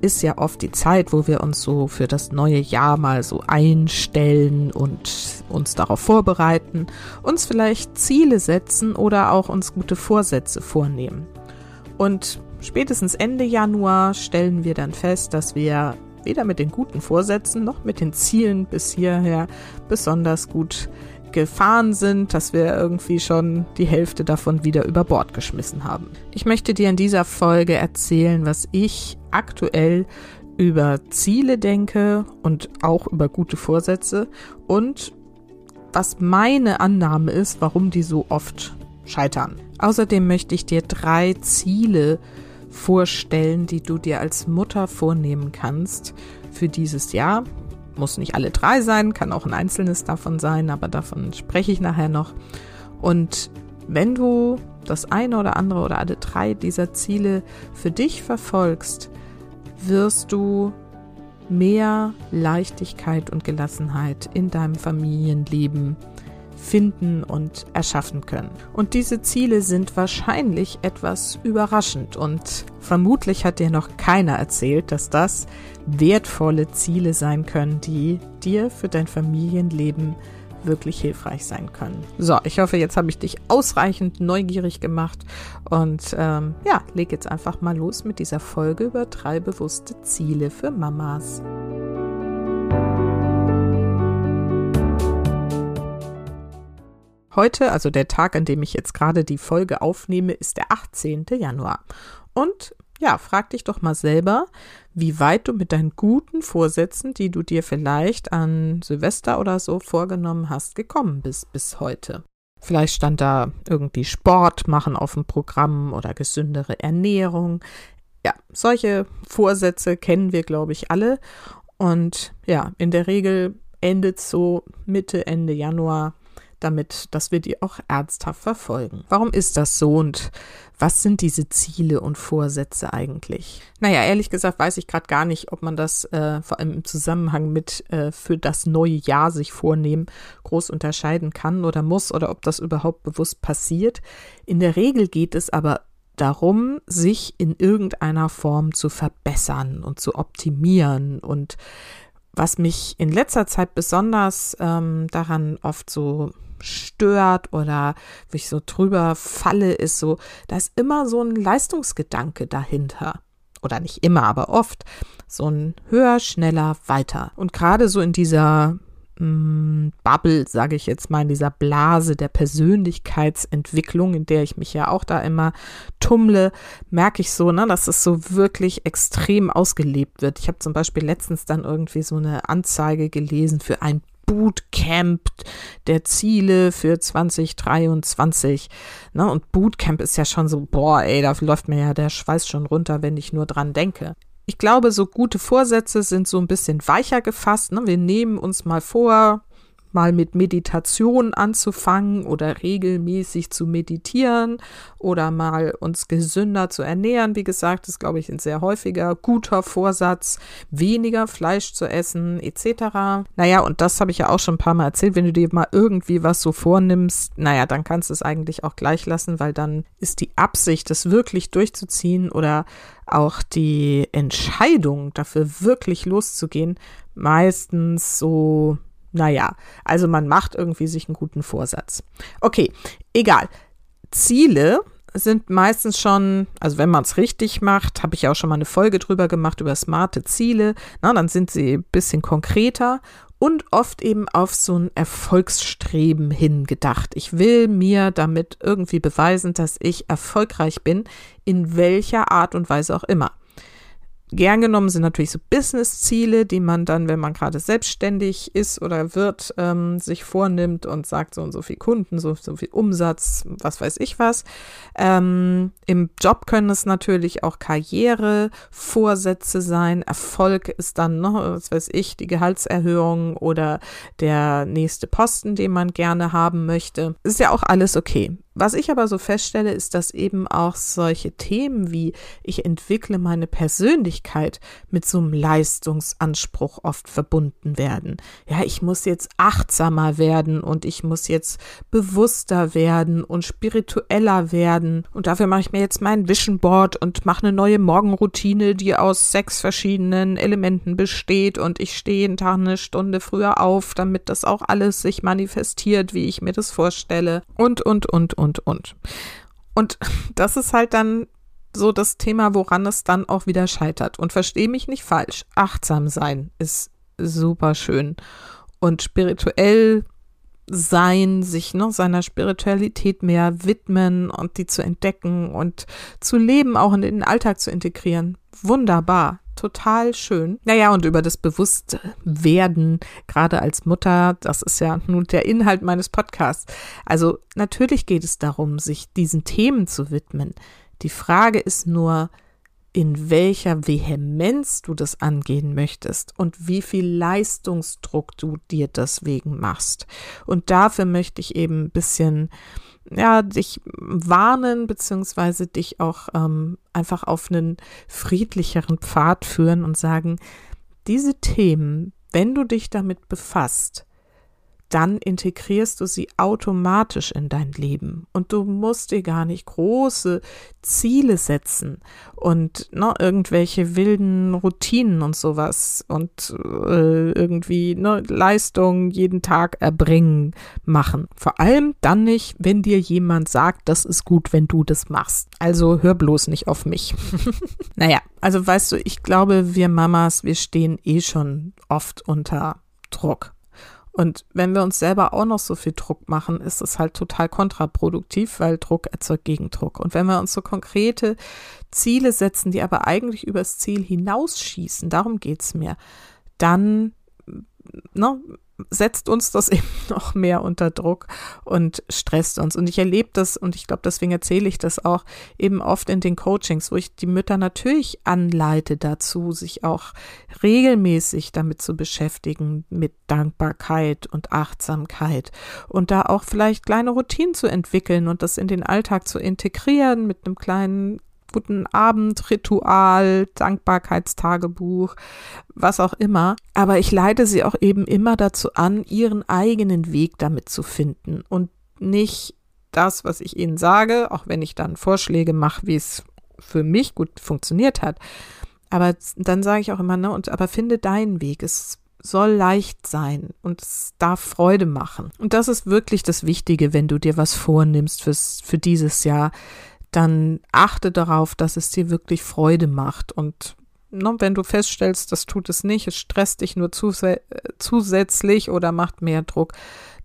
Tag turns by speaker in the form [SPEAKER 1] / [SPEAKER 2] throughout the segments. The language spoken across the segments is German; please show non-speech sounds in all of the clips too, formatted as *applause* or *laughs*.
[SPEAKER 1] ist ja oft die Zeit, wo wir uns so für das neue Jahr mal so einstellen und uns darauf vorbereiten, uns vielleicht Ziele setzen oder auch uns gute Vorsätze vornehmen. Und spätestens Ende Januar stellen wir dann fest, dass wir weder mit den guten Vorsätzen noch mit den Zielen bis hierher besonders gut gefahren sind, dass wir irgendwie schon die Hälfte davon wieder über Bord geschmissen haben. Ich möchte dir in dieser Folge erzählen, was ich aktuell über Ziele denke und auch über gute Vorsätze und was meine Annahme ist, warum die so oft scheitern. Außerdem möchte ich dir drei Ziele vorstellen, die du dir als Mutter vornehmen kannst für dieses Jahr muss nicht alle drei sein, kann auch ein einzelnes davon sein, aber davon spreche ich nachher noch. Und wenn du das eine oder andere oder alle drei dieser Ziele für dich verfolgst, wirst du mehr Leichtigkeit und Gelassenheit in deinem Familienleben finden und erschaffen können. Und diese Ziele sind wahrscheinlich etwas überraschend und vermutlich hat dir noch keiner erzählt, dass das wertvolle Ziele sein können, die dir für dein Familienleben wirklich hilfreich sein können. So, ich hoffe, jetzt habe ich dich ausreichend neugierig gemacht und ähm, ja, leg jetzt einfach mal los mit dieser Folge über drei bewusste Ziele für Mamas. Heute, also der Tag, an dem ich jetzt gerade die Folge aufnehme, ist der 18. Januar. Und ja, frag dich doch mal selber, wie weit du mit deinen guten Vorsätzen, die du dir vielleicht an Silvester oder so vorgenommen hast, gekommen bist bis heute. Vielleicht stand da irgendwie Sport machen auf dem Programm oder gesündere Ernährung. Ja, solche Vorsätze kennen wir, glaube ich, alle. Und ja, in der Regel endet so Mitte, Ende Januar damit, dass wir die auch ernsthaft verfolgen. Warum ist das so und was sind diese Ziele und Vorsätze eigentlich? Naja, ehrlich gesagt weiß ich gerade gar nicht, ob man das äh, vor allem im Zusammenhang mit äh, für das neue Jahr sich vornehmen groß unterscheiden kann oder muss oder ob das überhaupt bewusst passiert. In der Regel geht es aber darum, sich in irgendeiner Form zu verbessern und zu optimieren und was mich in letzter Zeit besonders ähm, daran oft so stört oder wie ich so drüber falle, ist so, da ist immer so ein Leistungsgedanke dahinter. Oder nicht immer, aber oft. So ein höher, schneller, weiter. Und gerade so in dieser mm, Bubble, sage ich jetzt mal, in dieser Blase der Persönlichkeitsentwicklung, in der ich mich ja auch da immer tummle, merke ich so, ne, dass es so wirklich extrem ausgelebt wird. Ich habe zum Beispiel letztens dann irgendwie so eine Anzeige gelesen für ein Bootcamp der Ziele für 2023. Ne? Und Bootcamp ist ja schon so, boah, ey, da läuft mir ja der Schweiß schon runter, wenn ich nur dran denke. Ich glaube, so gute Vorsätze sind so ein bisschen weicher gefasst. Ne? Wir nehmen uns mal vor, mal mit Meditation anzufangen oder regelmäßig zu meditieren oder mal uns gesünder zu ernähren. Wie gesagt, ist, glaube ich, ein sehr häufiger guter Vorsatz, weniger Fleisch zu essen etc. Naja, und das habe ich ja auch schon ein paar Mal erzählt. Wenn du dir mal irgendwie was so vornimmst, naja, dann kannst du es eigentlich auch gleich lassen, weil dann ist die Absicht, das wirklich durchzuziehen oder auch die Entscheidung dafür wirklich loszugehen, meistens so naja, also man macht irgendwie sich einen guten Vorsatz. Okay, egal. Ziele sind meistens schon, also wenn man es richtig macht, habe ich auch schon mal eine Folge drüber gemacht über smarte Ziele, na, dann sind sie ein bisschen konkreter und oft eben auf so ein Erfolgsstreben hingedacht. Ich will mir damit irgendwie beweisen, dass ich erfolgreich bin, in welcher Art und Weise auch immer. Gern genommen sind natürlich so Business-Ziele, die man dann, wenn man gerade selbstständig ist oder wird, ähm, sich vornimmt und sagt, so und so viel Kunden, so, so viel Umsatz, was weiß ich was. Ähm, Im Job können es natürlich auch Karrierevorsätze sein. Erfolg ist dann, ne, was weiß ich, die Gehaltserhöhung oder der nächste Posten, den man gerne haben möchte. Ist ja auch alles okay. Was ich aber so feststelle, ist, dass eben auch solche Themen wie ich entwickle meine Persönlichkeit mit so einem Leistungsanspruch oft verbunden werden. Ja, ich muss jetzt achtsamer werden und ich muss jetzt bewusster werden und spiritueller werden. Und dafür mache ich mir jetzt mein Vision Board und mache eine neue Morgenroutine, die aus sechs verschiedenen Elementen besteht. Und ich stehe jeden Tag eine Stunde früher auf, damit das auch alles sich manifestiert, wie ich mir das vorstelle. Und und und und und, und. Und *laughs* das ist halt dann so das Thema, woran es dann auch wieder scheitert. Und verstehe mich nicht falsch. Achtsam sein ist super schön. Und spirituell sein, sich ne, seiner Spiritualität mehr widmen und die zu entdecken und zu leben, auch in den Alltag zu integrieren. Wunderbar total schön. Naja, und über das Bewusstwerden, gerade als Mutter, das ist ja nun der Inhalt meines Podcasts. Also natürlich geht es darum, sich diesen Themen zu widmen. Die Frage ist nur, in welcher Vehemenz du das angehen möchtest und wie viel Leistungsdruck du dir deswegen machst. Und dafür möchte ich eben ein bisschen ja, dich warnen, beziehungsweise dich auch ähm, einfach auf einen friedlicheren Pfad führen und sagen, diese Themen, wenn du dich damit befasst, dann integrierst du sie automatisch in dein Leben. Und du musst dir gar nicht große Ziele setzen und ne, irgendwelche wilden Routinen und sowas und äh, irgendwie ne, Leistung jeden Tag erbringen machen. Vor allem dann nicht, wenn dir jemand sagt, das ist gut, wenn du das machst. Also hör bloß nicht auf mich. *laughs* naja, also weißt du, ich glaube, wir Mamas, wir stehen eh schon oft unter Druck. Und wenn wir uns selber auch noch so viel Druck machen, ist es halt total kontraproduktiv, weil Druck erzeugt Gegendruck. Und wenn wir uns so konkrete Ziele setzen, die aber eigentlich übers Ziel hinausschießen, darum geht's mir, dann ne, setzt uns das *laughs* eben noch mehr unter Druck und stresst uns. Und ich erlebe das und ich glaube, deswegen erzähle ich das auch eben oft in den Coachings, wo ich die Mütter natürlich anleite dazu, sich auch regelmäßig damit zu beschäftigen, mit Dankbarkeit und Achtsamkeit und da auch vielleicht kleine Routinen zu entwickeln und das in den Alltag zu integrieren mit einem kleinen guten Abend, Ritual, Dankbarkeitstagebuch, was auch immer. Aber ich leite sie auch eben immer dazu an, ihren eigenen Weg damit zu finden und nicht das, was ich ihnen sage, auch wenn ich dann Vorschläge mache, wie es für mich gut funktioniert hat. Aber dann sage ich auch immer, ne, und aber finde deinen Weg. Es soll leicht sein und es darf Freude machen. Und das ist wirklich das Wichtige, wenn du dir was vornimmst fürs, für dieses Jahr dann achte darauf, dass es dir wirklich Freude macht. Und ne, wenn du feststellst, das tut es nicht, es stresst dich nur zus zusätzlich oder macht mehr Druck,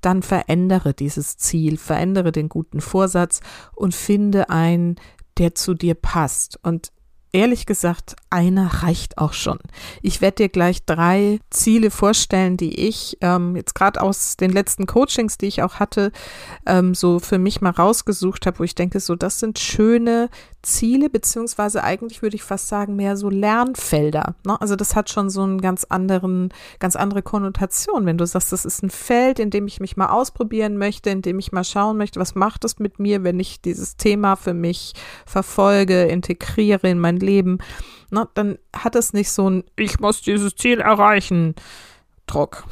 [SPEAKER 1] dann verändere dieses Ziel, verändere den guten Vorsatz und finde einen, der zu dir passt. Und ehrlich gesagt, einer reicht auch schon. Ich werde dir gleich drei Ziele vorstellen, die ich ähm, jetzt gerade aus den letzten Coachings, die ich auch hatte, ähm, so für mich mal rausgesucht habe, wo ich denke, so das sind schöne Ziele, beziehungsweise eigentlich würde ich fast sagen, mehr so Lernfelder. Ne? Also das hat schon so einen ganz anderen, ganz andere Konnotation, wenn du sagst, das ist ein Feld, in dem ich mich mal ausprobieren möchte, in dem ich mal schauen möchte, was macht es mit mir, wenn ich dieses Thema für mich verfolge, integriere in mein Leben. Ne? Dann hat es nicht so ein, ich muss dieses Ziel erreichen, Druck.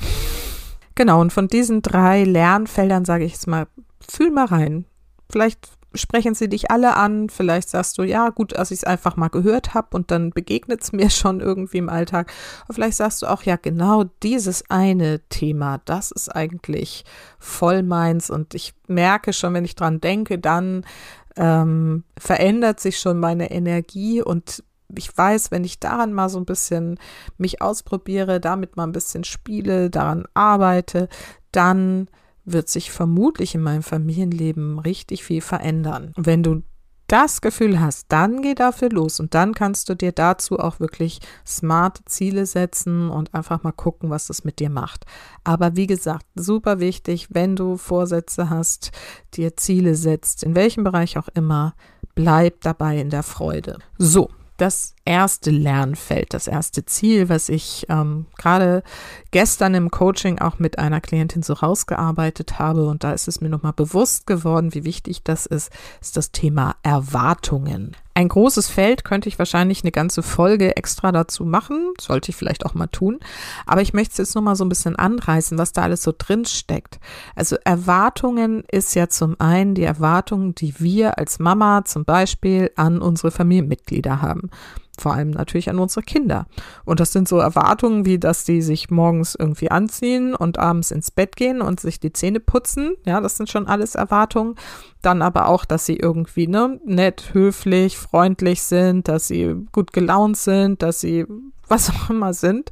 [SPEAKER 1] Genau, und von diesen drei Lernfeldern sage ich jetzt mal, fühl mal rein. Vielleicht sprechen sie dich alle an. Vielleicht sagst du, ja, gut, dass ich es einfach mal gehört habe und dann begegnet es *laughs* mir schon irgendwie im Alltag. Aber vielleicht sagst du auch, ja, genau dieses eine Thema, das ist eigentlich voll meins und ich merke schon, wenn ich dran denke, dann ähm, verändert sich schon meine Energie und ich weiß, wenn ich daran mal so ein bisschen mich ausprobiere, damit mal ein bisschen spiele, daran arbeite, dann wird sich vermutlich in meinem Familienleben richtig viel verändern. wenn du das Gefühl hast, dann geh dafür los und dann kannst du dir dazu auch wirklich smarte Ziele setzen und einfach mal gucken, was das mit dir macht. Aber wie gesagt, super wichtig, wenn du Vorsätze hast, dir Ziele setzt, in welchem Bereich auch immer, bleib dabei in der Freude. So, das erste Lernfeld, das erste Ziel, was ich ähm, gerade gestern im Coaching auch mit einer Klientin so rausgearbeitet habe. Und da ist es mir nochmal bewusst geworden, wie wichtig das ist, ist das Thema Erwartungen. Ein großes Feld könnte ich wahrscheinlich eine ganze Folge extra dazu machen. Sollte ich vielleicht auch mal tun. Aber ich möchte es jetzt nochmal so ein bisschen anreißen, was da alles so drin steckt. Also Erwartungen ist ja zum einen die Erwartungen, die wir als Mama zum Beispiel an unsere Familienmitglieder haben vor allem natürlich an unsere Kinder. Und das sind so Erwartungen, wie dass die sich morgens irgendwie anziehen und abends ins Bett gehen und sich die Zähne putzen. Ja, das sind schon alles Erwartungen. Dann aber auch, dass sie irgendwie ne, nett, höflich, freundlich sind, dass sie gut gelaunt sind, dass sie was auch immer sind.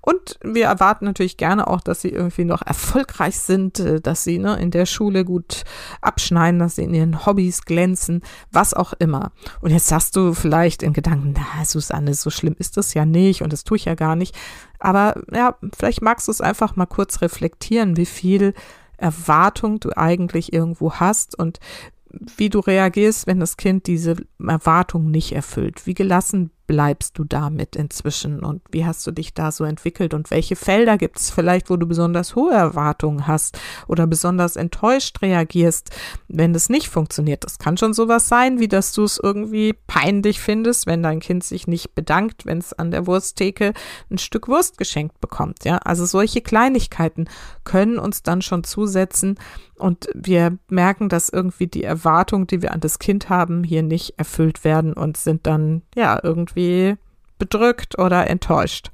[SPEAKER 1] Und wir erwarten natürlich gerne auch, dass sie irgendwie noch erfolgreich sind, äh, dass sie ne, in der Schule gut abschneiden, dass sie in ihren Hobbys glänzen, was auch immer. Und jetzt sagst du vielleicht in Gedanken, na, Susanne, so schlimm ist das ja nicht und das tue ich ja gar nicht. Aber ja, vielleicht magst du es einfach mal kurz reflektieren, wie viel Erwartung du eigentlich irgendwo hast und wie du reagierst, wenn das Kind diese Erwartung nicht erfüllt. Wie gelassen bleibst du damit inzwischen und wie hast du dich da so entwickelt und welche Felder gibt es vielleicht, wo du besonders hohe Erwartungen hast oder besonders enttäuscht reagierst, wenn es nicht funktioniert. Das kann schon sowas sein, wie dass du es irgendwie peinlich findest, wenn dein Kind sich nicht bedankt, wenn es an der Wursttheke ein Stück Wurst geschenkt bekommt. Ja, also solche Kleinigkeiten können uns dann schon zusetzen und wir merken, dass irgendwie die Erwartungen, die wir an das Kind haben, hier nicht erfüllt werden und sind dann ja irgendwie irgendwie bedrückt oder enttäuscht.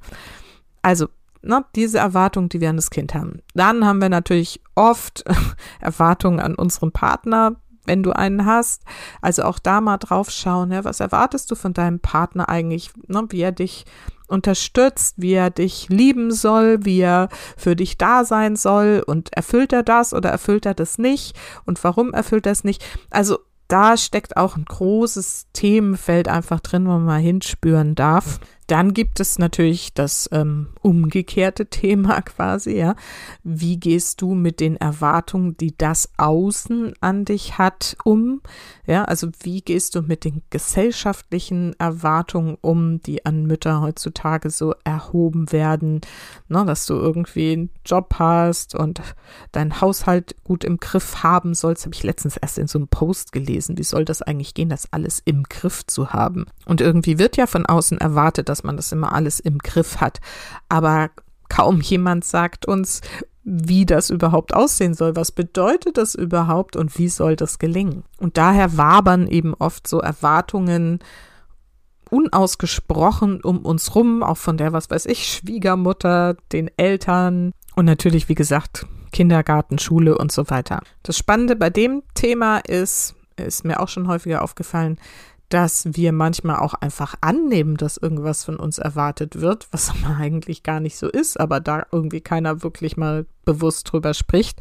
[SPEAKER 1] Also, ne, diese Erwartungen, die wir an das Kind haben. Dann haben wir natürlich oft *laughs* Erwartungen an unseren Partner, wenn du einen hast. Also auch da mal drauf schauen, ja, was erwartest du von deinem Partner eigentlich, ne, wie er dich unterstützt, wie er dich lieben soll, wie er für dich da sein soll und erfüllt er das oder erfüllt er das nicht und warum erfüllt er es nicht? Also da steckt auch ein großes Themenfeld einfach drin, wo man mal hinspüren darf. Dann gibt es natürlich das ähm, umgekehrte *laughs* Thema quasi, ja. Wie gehst du mit den Erwartungen, die das Außen an dich hat, um? Ja, also wie gehst du mit den gesellschaftlichen Erwartungen um, die an Mütter heutzutage so erhoben werden? Ne, dass du irgendwie einen Job hast und deinen Haushalt gut im Griff haben sollst, habe ich letztens erst in so einem Post gelesen. Wie soll das eigentlich gehen, das alles im Griff zu haben? Und irgendwie wird ja von außen erwartet, man das immer alles im Griff hat. Aber kaum jemand sagt uns, wie das überhaupt aussehen soll. Was bedeutet das überhaupt und wie soll das gelingen? Und daher wabern eben oft so Erwartungen unausgesprochen um uns rum, auch von der, was weiß ich, Schwiegermutter, den Eltern und natürlich, wie gesagt, Kindergarten, Schule und so weiter. Das Spannende bei dem Thema ist, ist mir auch schon häufiger aufgefallen, dass wir manchmal auch einfach annehmen, dass irgendwas von uns erwartet wird, was *laughs* aber eigentlich gar nicht so ist, aber da irgendwie keiner wirklich mal bewusst drüber spricht,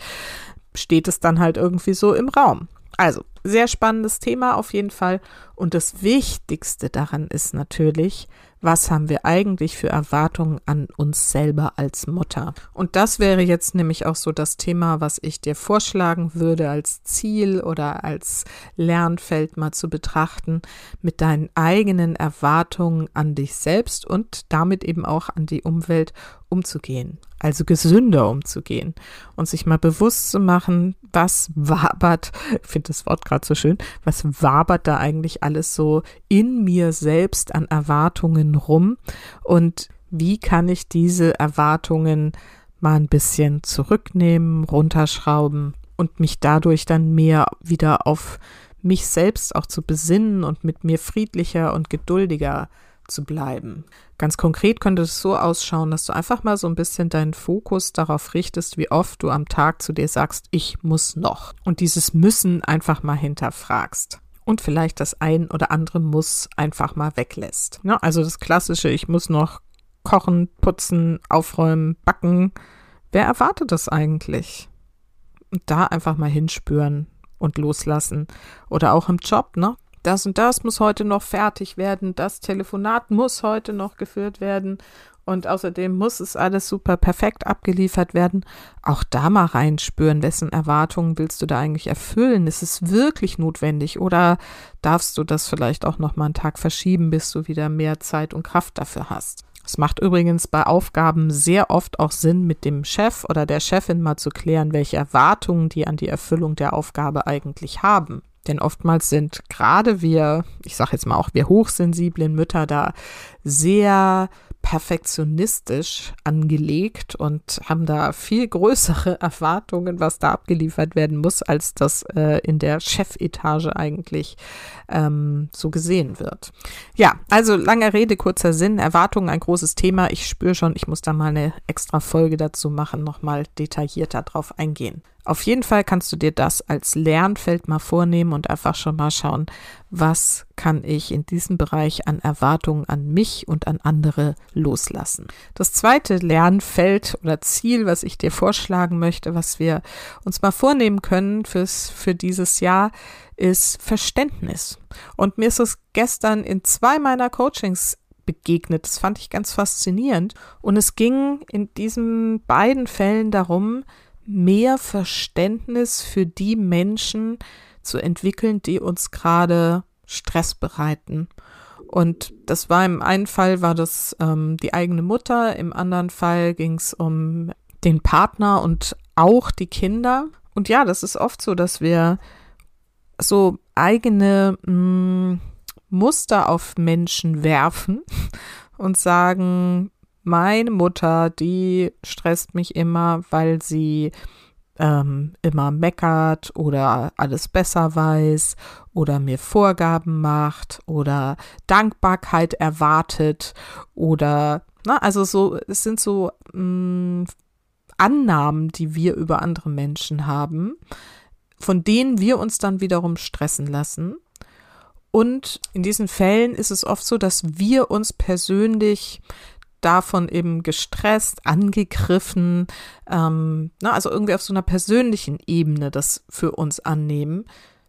[SPEAKER 1] steht es dann halt irgendwie so im Raum. Also, sehr spannendes Thema auf jeden Fall. Und das Wichtigste daran ist natürlich, was haben wir eigentlich für Erwartungen an uns selber als Mutter? Und das wäre jetzt nämlich auch so das Thema, was ich dir vorschlagen würde als Ziel oder als Lernfeld mal zu betrachten, mit deinen eigenen Erwartungen an dich selbst und damit eben auch an die Umwelt umzugehen, also gesünder umzugehen und sich mal bewusst zu machen, was wabert, ich finde das Wort gerade so schön, was wabert da eigentlich alles so in mir selbst an Erwartungen rum und wie kann ich diese Erwartungen mal ein bisschen zurücknehmen, runterschrauben und mich dadurch dann mehr wieder auf mich selbst auch zu besinnen und mit mir friedlicher und geduldiger zu bleiben. Ganz konkret könnte es so ausschauen, dass du einfach mal so ein bisschen deinen Fokus darauf richtest, wie oft du am Tag zu dir sagst, ich muss noch. Und dieses Müssen einfach mal hinterfragst. Und vielleicht das ein oder andere Muss einfach mal weglässt. Ja, also das klassische, ich muss noch kochen, putzen, aufräumen, backen. Wer erwartet das eigentlich? Und da einfach mal hinspüren und loslassen. Oder auch im Job, ne? Das und das muss heute noch fertig werden, das Telefonat muss heute noch geführt werden und außerdem muss es alles super perfekt abgeliefert werden. Auch da mal reinspüren, wessen Erwartungen willst du da eigentlich erfüllen? Ist es wirklich notwendig oder darfst du das vielleicht auch noch mal einen Tag verschieben, bis du wieder mehr Zeit und Kraft dafür hast? Es macht übrigens bei Aufgaben sehr oft auch Sinn, mit dem Chef oder der Chefin mal zu klären, welche Erwartungen die an die Erfüllung der Aufgabe eigentlich haben. Denn oftmals sind gerade wir, ich sage jetzt mal auch wir hochsensiblen Mütter da sehr perfektionistisch angelegt und haben da viel größere *laughs* Erwartungen, was da abgeliefert werden muss, als das äh, in der Chefetage eigentlich ähm, so gesehen wird. Ja, also lange Rede, kurzer Sinn, Erwartungen ein großes Thema. Ich spüre schon, ich muss da mal eine extra Folge dazu machen, nochmal detaillierter drauf eingehen. Auf jeden Fall kannst du dir das als Lernfeld mal vornehmen und einfach schon mal schauen, was kann ich in diesem Bereich an Erwartungen an mich und an andere loslassen. Das zweite Lernfeld oder Ziel, was ich dir vorschlagen möchte, was wir uns mal vornehmen können fürs, für dieses Jahr, ist Verständnis. Und mir ist es gestern in zwei meiner Coachings begegnet. Das fand ich ganz faszinierend. Und es ging in diesen beiden Fällen darum, mehr Verständnis für die Menschen zu entwickeln, die uns gerade Stress bereiten. Und das war im einen Fall war das ähm, die eigene Mutter, im anderen Fall ging es um den Partner und auch die Kinder. Und ja, das ist oft so, dass wir so eigene mh, mm, Muster auf Menschen werfen und sagen, meine Mutter, die stresst mich immer, weil sie ähm, immer meckert oder alles besser weiß oder mir Vorgaben macht oder Dankbarkeit erwartet oder, na, also so, es sind so mh, mm, Annahmen, die wir über andere Menschen haben, von denen wir uns dann wiederum stressen lassen. Und in diesen Fällen ist es oft so, dass wir uns persönlich davon eben gestresst, angegriffen, ähm, na, also irgendwie auf so einer persönlichen Ebene das für uns annehmen,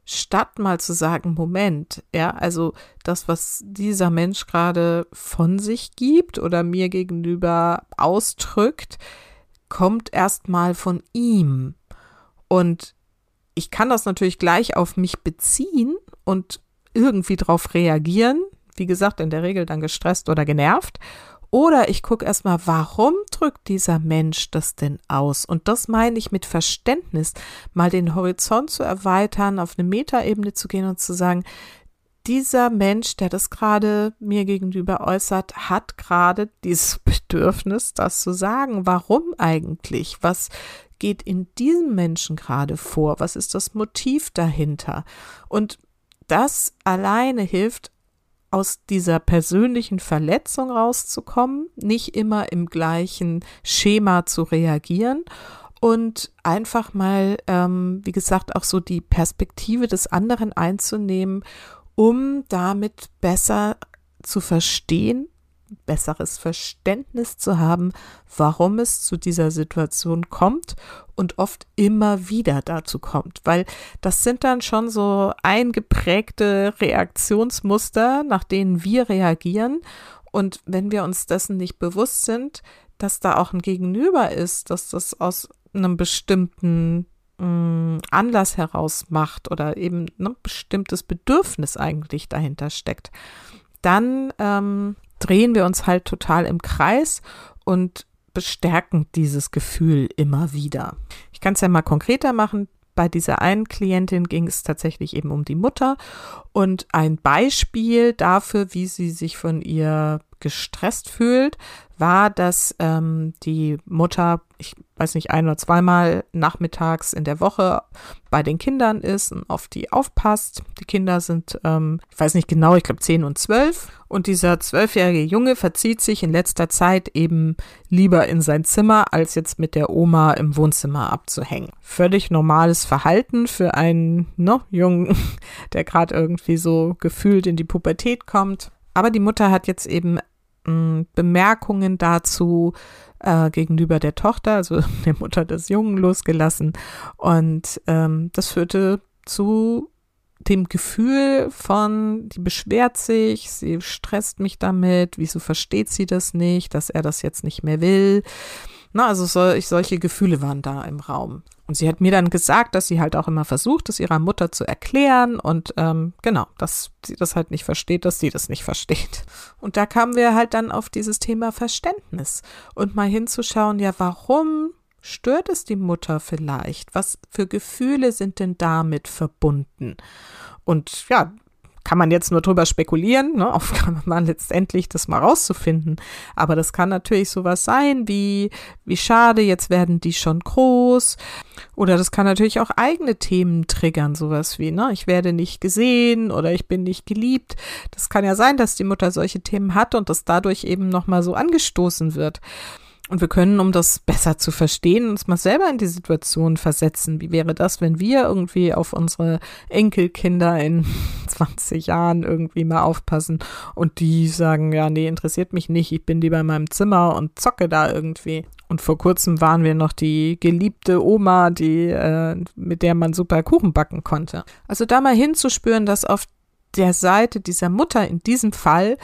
[SPEAKER 1] statt mal zu sagen, Moment, ja, also das, was dieser Mensch gerade von sich gibt oder mir gegenüber ausdrückt, kommt erstmal von ihm. Und ich kann das natürlich gleich auf mich beziehen und irgendwie drauf reagieren. Wie gesagt, in der Regel dann gestresst oder genervt. Oder ich gucke erstmal, warum drückt dieser Mensch das denn aus? Und das meine ich mit Verständnis, mal den Horizont zu erweitern, auf eine Metaebene zu gehen und zu sagen, dieser Mensch, der das gerade mir gegenüber äußert, hat gerade dieses *laughs* Bedürfnis, das zu sagen. Warum eigentlich? Was geht in diesem Menschen gerade vor? Was ist das Motiv dahinter? Und das alleine hilft aus dieser persönlichen Verletzung rauszukommen, nicht immer im gleichen Schema zu reagieren und einfach mal, ähm, wie gesagt, auch so die Perspektive des anderen einzunehmen, um damit besser zu verstehen, besseres Verständnis zu haben, warum es zu dieser Situation kommt und oft immer wieder dazu kommt, weil das sind dann schon so eingeprägte Reaktionsmuster, nach denen wir reagieren. Und wenn wir uns dessen nicht bewusst sind, dass da auch ein Gegenüber ist, dass das aus einem bestimmten mm, Anlass heraus macht oder eben ein ne, bestimmtes Bedürfnis eigentlich dahinter steckt, dann ähm, drehen wir uns halt total im Kreis und bestärken dieses Gefühl immer wieder. Ich kann es ja mal konkreter machen. Bei dieser einen Klientin ging es tatsächlich eben um die Mutter und ein Beispiel dafür, wie sie sich von ihr gestresst fühlt, war, dass ähm, die Mutter, ich weiß nicht, ein oder zweimal nachmittags in der Woche bei den Kindern ist und auf die aufpasst. Die Kinder sind, ähm, ich weiß nicht genau, ich glaube zehn und zwölf. Und dieser zwölfjährige Junge verzieht sich in letzter Zeit eben lieber in sein Zimmer, als jetzt mit der Oma im Wohnzimmer abzuhängen. Völlig normales Verhalten für einen ne, Jungen, *laughs* der gerade irgendwie so gefühlt in die Pubertät kommt. Aber die Mutter hat jetzt eben Bemerkungen dazu äh, gegenüber der Tochter, also *laughs* der Mutter des Jungen, losgelassen. Und ähm, das führte zu dem Gefühl von, die beschwert sich, sie stresst mich damit, wieso versteht sie das nicht, dass er das jetzt nicht mehr will. Na, also sol solche Gefühle waren da im Raum. Und sie hat mir dann gesagt, dass sie halt auch immer versucht, es ihrer Mutter zu erklären und ähm, genau, dass sie das halt nicht versteht, dass sie das nicht versteht. Und da kamen wir halt dann auf dieses Thema Verständnis und mal hinzuschauen, ja, warum stört es die Mutter vielleicht? Was für Gefühle sind denn damit verbunden? Und ja, kann man jetzt nur drüber spekulieren, ne, auf *laughs* kann man letztendlich das mal rauszufinden. Aber das kann natürlich sowas sein wie, wie schade, jetzt werden die schon groß. Oder das kann natürlich auch eigene Themen triggern, sowas wie, ne, ich werde nicht gesehen oder ich bin nicht geliebt. Das kann ja sein, dass die Mutter solche Themen hat und das dadurch eben nochmal so angestoßen wird. Und wir können, um das besser zu verstehen, uns mal selber in die Situation versetzen. Wie wäre das, wenn wir irgendwie auf unsere Enkelkinder in *laughs* 20 Jahren irgendwie mal aufpassen und die sagen, ja, nee, interessiert mich nicht, ich bin lieber in meinem Zimmer und zocke da irgendwie. Und vor kurzem waren wir noch die geliebte Oma, die, äh, mit der man super Kuchen backen konnte. Also da mal hinzuspüren, dass auf der Seite dieser Mutter in diesem Fall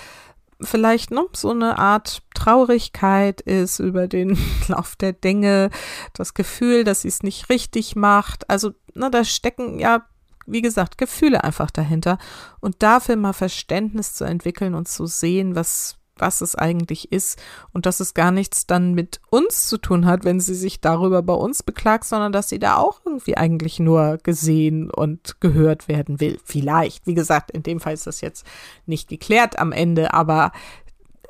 [SPEAKER 1] vielleicht noch so eine Art Traurigkeit ist über den *laughs* Lauf der Dinge, das Gefühl, dass sie es nicht richtig macht. Also, na, da stecken ja, wie gesagt, Gefühle einfach dahinter. Und dafür mal Verständnis zu entwickeln und zu sehen, was, was es eigentlich ist und dass es gar nichts dann mit uns zu tun hat, wenn sie sich darüber bei uns beklagt, sondern dass sie da auch irgendwie eigentlich nur gesehen und gehört werden will. Vielleicht. Wie gesagt, in dem Fall ist das jetzt nicht geklärt am Ende, aber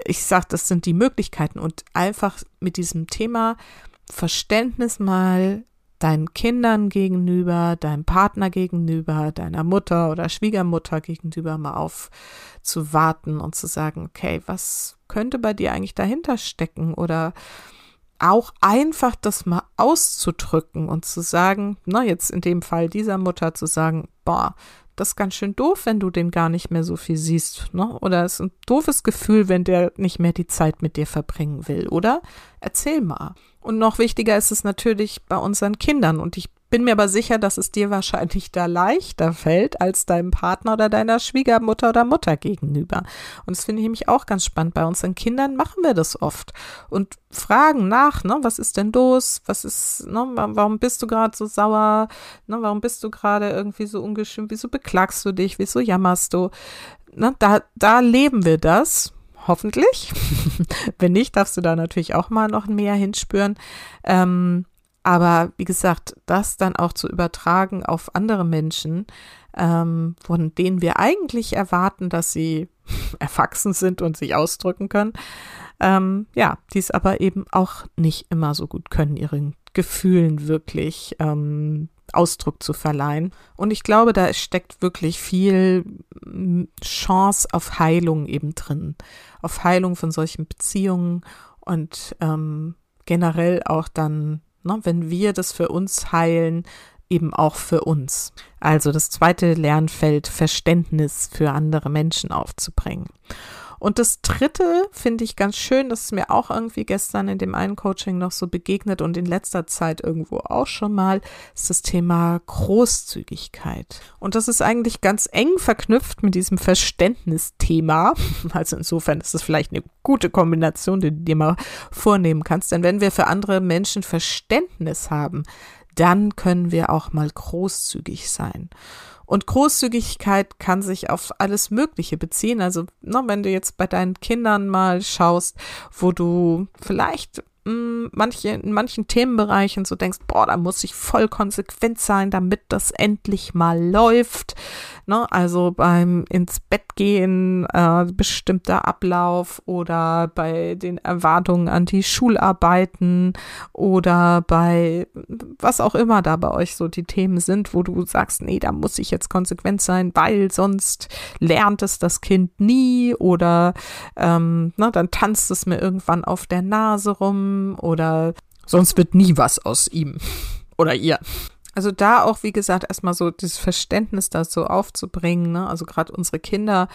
[SPEAKER 1] ich sag, das sind die Möglichkeiten und einfach mit diesem Thema Verständnis mal deinen Kindern gegenüber, deinem Partner gegenüber, deiner Mutter oder Schwiegermutter gegenüber mal aufzuwarten und zu sagen, okay, was könnte bei dir eigentlich dahinter stecken? Oder auch einfach das mal auszudrücken und zu sagen, na, jetzt in dem Fall dieser Mutter zu sagen, boah, das ist ganz schön doof, wenn du den gar nicht mehr so viel siehst, ne? Oder es ist ein doofes Gefühl, wenn der nicht mehr die Zeit mit dir verbringen will, oder? Erzähl mal. Und noch wichtiger ist es natürlich bei unseren Kindern. Und ich bin mir aber sicher, dass es dir wahrscheinlich da leichter fällt als deinem Partner oder deiner Schwiegermutter oder Mutter gegenüber. Und das finde ich nämlich auch ganz spannend. Bei unseren Kindern machen wir das oft und fragen nach, ne, was ist denn los? Was ist, ne, warum bist du gerade so sauer? Ne, warum bist du gerade irgendwie so ungeschönt? Wieso beklagst du dich? Wieso jammerst du? Ne, da, da leben wir das hoffentlich. *laughs* Wenn nicht, darfst du da natürlich auch mal noch mehr hinspüren. Ähm, aber wie gesagt, das dann auch zu übertragen auf andere Menschen, ähm, von denen wir eigentlich erwarten, dass sie *laughs* erwachsen sind und sich ausdrücken können, ähm, ja, die es aber eben auch nicht immer so gut können, ihren Gefühlen wirklich ähm, Ausdruck zu verleihen. Und ich glaube, da steckt wirklich viel Chance auf Heilung eben drin, auf Heilung von solchen Beziehungen und ähm, generell auch dann ne, wenn wir das für uns heilen, eben auch für uns. Also das zweite Lernfeld, Verständnis für andere Menschen aufzubringen. Und das dritte finde ich ganz schön, das ist mir auch irgendwie gestern in dem einen Coaching noch so begegnet und in letzter Zeit irgendwo auch schon mal, ist das Thema Großzügigkeit. Und das ist eigentlich ganz eng verknüpft mit diesem Verständnisthema. *laughs* Also insofern ist es vielleicht eine gute Kombination, die du dir mal vornehmen kannst. Denn wenn wir für andere Menschen Verständnis haben, dann können wir auch mal großzügig sein. Und Großzügigkeit kann sich auf alles Mögliche beziehen. Also, ne, wenn du jetzt bei deinen Kindern mal schaust, wo du vielleicht manche, in manchen Themenbereichen so denkst, boah, da muss ich voll konsequent sein, damit das endlich mal läuft. Ne? Also beim ins Bett gehen, äh, bestimmter Ablauf oder bei den Erwartungen an die Schularbeiten oder bei was auch immer da bei euch so die Themen sind, wo du sagst, nee, da muss ich jetzt konsequent sein, weil sonst lernt es das Kind nie oder ähm, ne, dann tanzt es mir irgendwann auf der Nase rum oder sonst wird nie was aus ihm *laughs* oder ihr. Also da auch, wie gesagt, erstmal so das Verständnis dazu aufzubringen, ne? also gerade unsere Kinder,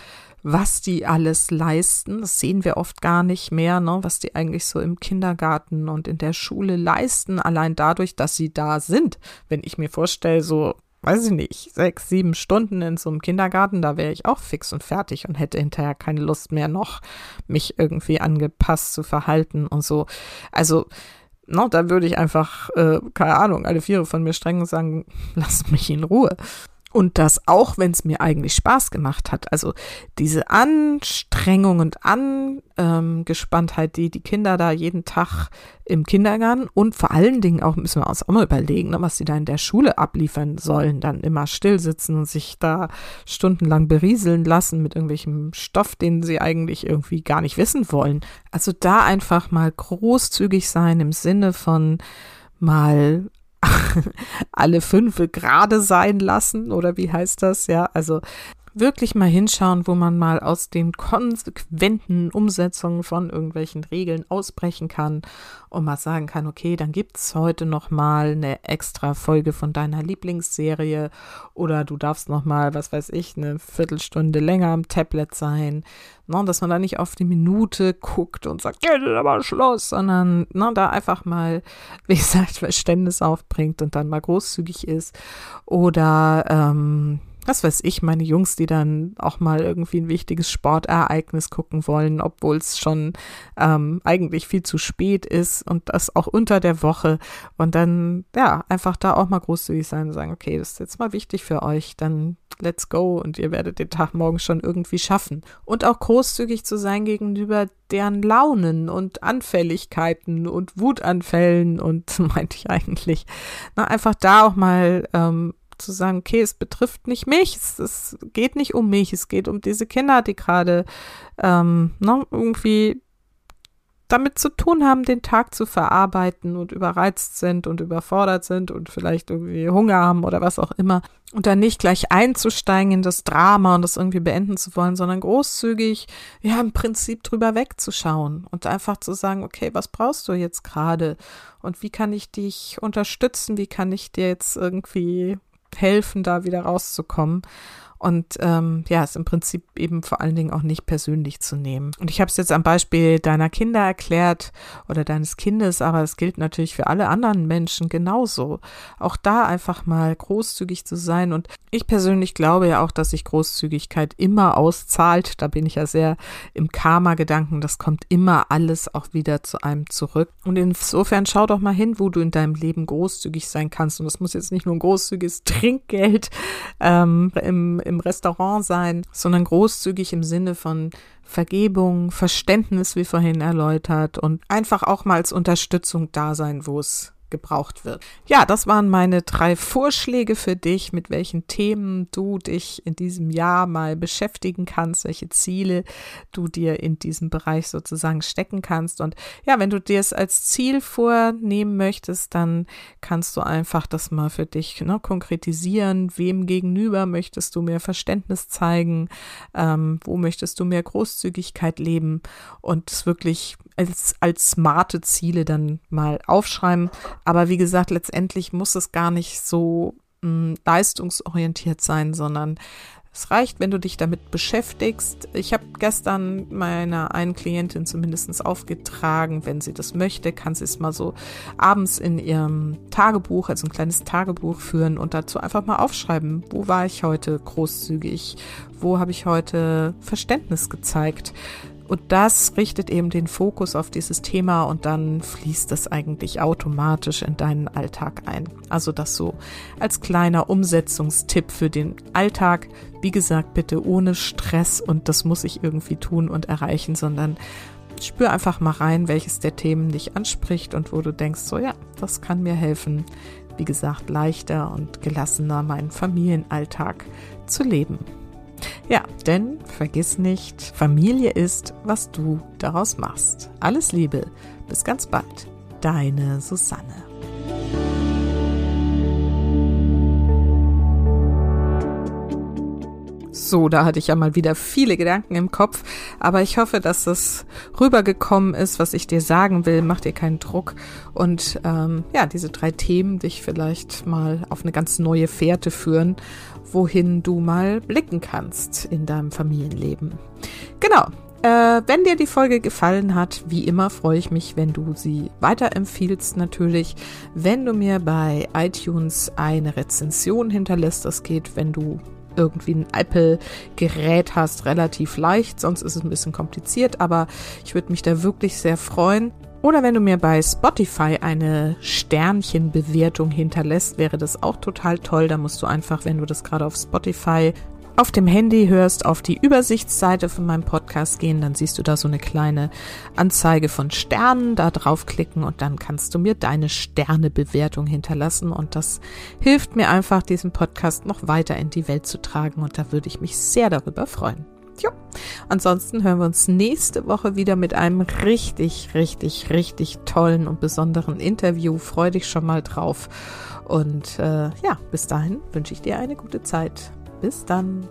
[SPEAKER 1] was die alles leisten, das sehen wir oft gar nicht mehr, ne? was die eigentlich so im Kindergarten und in der Schule leisten, allein dadurch, dass sie da sind. Wenn ich mir vorstelle, so weiß ich nicht, sechs, sieben Stunden in so einem Kindergarten, da wäre ich auch fix und fertig und hätte hinterher keine Lust mehr noch, mich irgendwie angepasst zu verhalten und so. Also, no, da würde ich einfach, äh, keine Ahnung, alle Viere von mir strengen und sagen, *laughs* lass mich in Ruhe. Und das auch, wenn es mir eigentlich Spaß gemacht hat. Also diese Anstrengung und Angespanntheit, die die Kinder da jeden Tag im Kindergarten und vor allen Dingen auch, müssen wir uns auch mal überlegen, ne, was sie da in der Schule abliefern sollen. Dann immer stillsitzen und sich da stundenlang berieseln lassen mit irgendwelchem Stoff, den sie eigentlich irgendwie gar nicht wissen wollen. Also da einfach mal großzügig sein im Sinne von mal *laughs* alle fünf gerade sein lassen oder wie heißt das? Ja, also wirklich mal hinschauen, wo man mal aus den konsequenten Umsetzungen von irgendwelchen Regeln ausbrechen kann und mal sagen kann, okay, dann gibt's heute noch mal eine extra Folge von deiner Lieblingsserie oder du darfst noch mal, was weiß ich, eine Viertelstunde länger am Tablet sein, ne, dass man da nicht auf die Minute guckt und sagt, jetzt ist aber Schluss, sondern ne, da einfach mal, *laughs* wie gesagt, Verständnis aufbringt und dann mal großzügig ist. Oder ähm, was weiß ich, meine Jungs, die dann auch mal irgendwie ein wichtiges Sportereignis gucken wollen, obwohl es schon ähm, eigentlich viel zu spät ist und das auch unter der Woche. Und dann, ja, einfach da auch mal großzügig sein und sagen, okay, das ist jetzt mal wichtig für euch, dann let's go und ihr werdet den Tag morgen schon irgendwie schaffen. Und auch großzügig zu sein gegenüber deren Launen und Anfälligkeiten und Wutanfällen und *laughs* meinte ich eigentlich. Na, einfach da auch mal ähm, zu sagen, okay, es betrifft nicht mich, es, es geht nicht um mich, es geht um diese Kinder, die gerade ähm, ne, irgendwie damit zu tun haben, den Tag zu verarbeiten und überreizt sind und überfordert sind und vielleicht irgendwie Hunger haben oder was auch immer. Und dann nicht gleich einzusteigen in das Drama und das irgendwie beenden zu wollen, sondern großzügig, ja, im Prinzip drüber wegzuschauen und einfach zu sagen, okay, was brauchst du jetzt gerade? Und wie kann ich dich unterstützen? Wie kann ich dir jetzt irgendwie helfen, da wieder rauszukommen. Und ähm, ja, es im Prinzip eben vor allen Dingen auch nicht persönlich zu nehmen. Und ich habe es jetzt am Beispiel deiner Kinder erklärt oder deines Kindes, aber es gilt natürlich für alle anderen Menschen genauso. Auch da einfach mal großzügig zu sein. Und ich persönlich glaube ja auch, dass sich Großzügigkeit immer auszahlt. Da bin ich ja sehr im Karma-Gedanken. Das kommt immer alles auch wieder zu einem zurück. Und insofern schau doch mal hin, wo du in deinem Leben großzügig sein kannst. Und das muss jetzt nicht nur ein großzügiges Trinkgeld ähm, im, im im Restaurant sein, sondern großzügig im Sinne von Vergebung, Verständnis, wie vorhin erläutert, und einfach auch mal als Unterstützung da sein, wo es gebraucht wird. Ja, das waren meine drei Vorschläge für dich, mit welchen Themen du dich in diesem Jahr mal beschäftigen kannst, welche Ziele du dir in diesem Bereich sozusagen stecken kannst. Und ja, wenn du dir es als Ziel vornehmen möchtest, dann kannst du einfach das mal für dich ne, konkretisieren. Wem gegenüber möchtest du mehr Verständnis zeigen? Ähm, wo möchtest du mehr Großzügigkeit leben? Und es wirklich als, als smarte Ziele dann mal aufschreiben. Aber wie gesagt, letztendlich muss es gar nicht so mh, hm, leistungsorientiert sein, sondern es reicht, wenn du dich damit beschäftigst. Ich habe gestern meiner einen Klientin zumindest aufgetragen, wenn sie das möchte, kann sie es mal so abends in ihrem Tagebuch, also ein kleines Tagebuch führen und dazu einfach mal aufschreiben, wo war ich heute großzügig, wo habe ich heute Verständnis gezeigt. Und das richtet eben den Fokus auf dieses Thema und dann fließt es eigentlich automatisch in deinen Alltag ein. Also das so als kleiner Umsetzungstipp für den Alltag. Wie gesagt, bitte ohne Stress und das muss ich irgendwie tun und erreichen, sondern spür einfach mal rein, welches der Themen dich anspricht und wo du denkst, so ja, das kann mir helfen, wie gesagt, leichter und gelassener meinen Familienalltag zu leben. Ja, denn vergiss nicht, Familie ist, was du daraus machst. Alles Liebe, bis ganz bald. Deine Susanne. So, da hatte ich ja mal wieder viele Gedanken im Kopf, aber ich hoffe, dass es rübergekommen ist, was ich dir sagen will. Mach dir keinen Druck und ähm, ja, diese drei Themen dich vielleicht mal auf eine ganz neue Fährte führen wohin du mal blicken kannst in deinem Familienleben. Genau. Äh, wenn dir die Folge gefallen hat, wie immer freue ich mich, wenn du sie weiterempfiehlst natürlich. Wenn du mir bei iTunes eine Rezension hinterlässt, das geht, wenn du irgendwie ein Apple-Gerät hast, relativ leicht, sonst ist es ein bisschen kompliziert, aber ich würde mich da wirklich sehr freuen. Oder wenn du mir bei Spotify eine Sternchenbewertung hinterlässt, wäre das auch total toll. Da musst du einfach, wenn du das gerade auf Spotify auf dem Handy hörst, auf die Übersichtsseite von meinem Podcast gehen, dann siehst du da so eine kleine Anzeige von Sternen, da draufklicken und dann kannst du mir deine Sternebewertung hinterlassen und das hilft mir einfach, diesen Podcast noch weiter in die Welt zu tragen und da würde ich mich sehr darüber freuen. Jo. Ansonsten hören wir uns nächste Woche wieder mit einem richtig, richtig, richtig tollen und besonderen Interview. Freu dich schon mal drauf. Und äh, ja, bis dahin wünsche ich dir eine gute Zeit. Bis dann.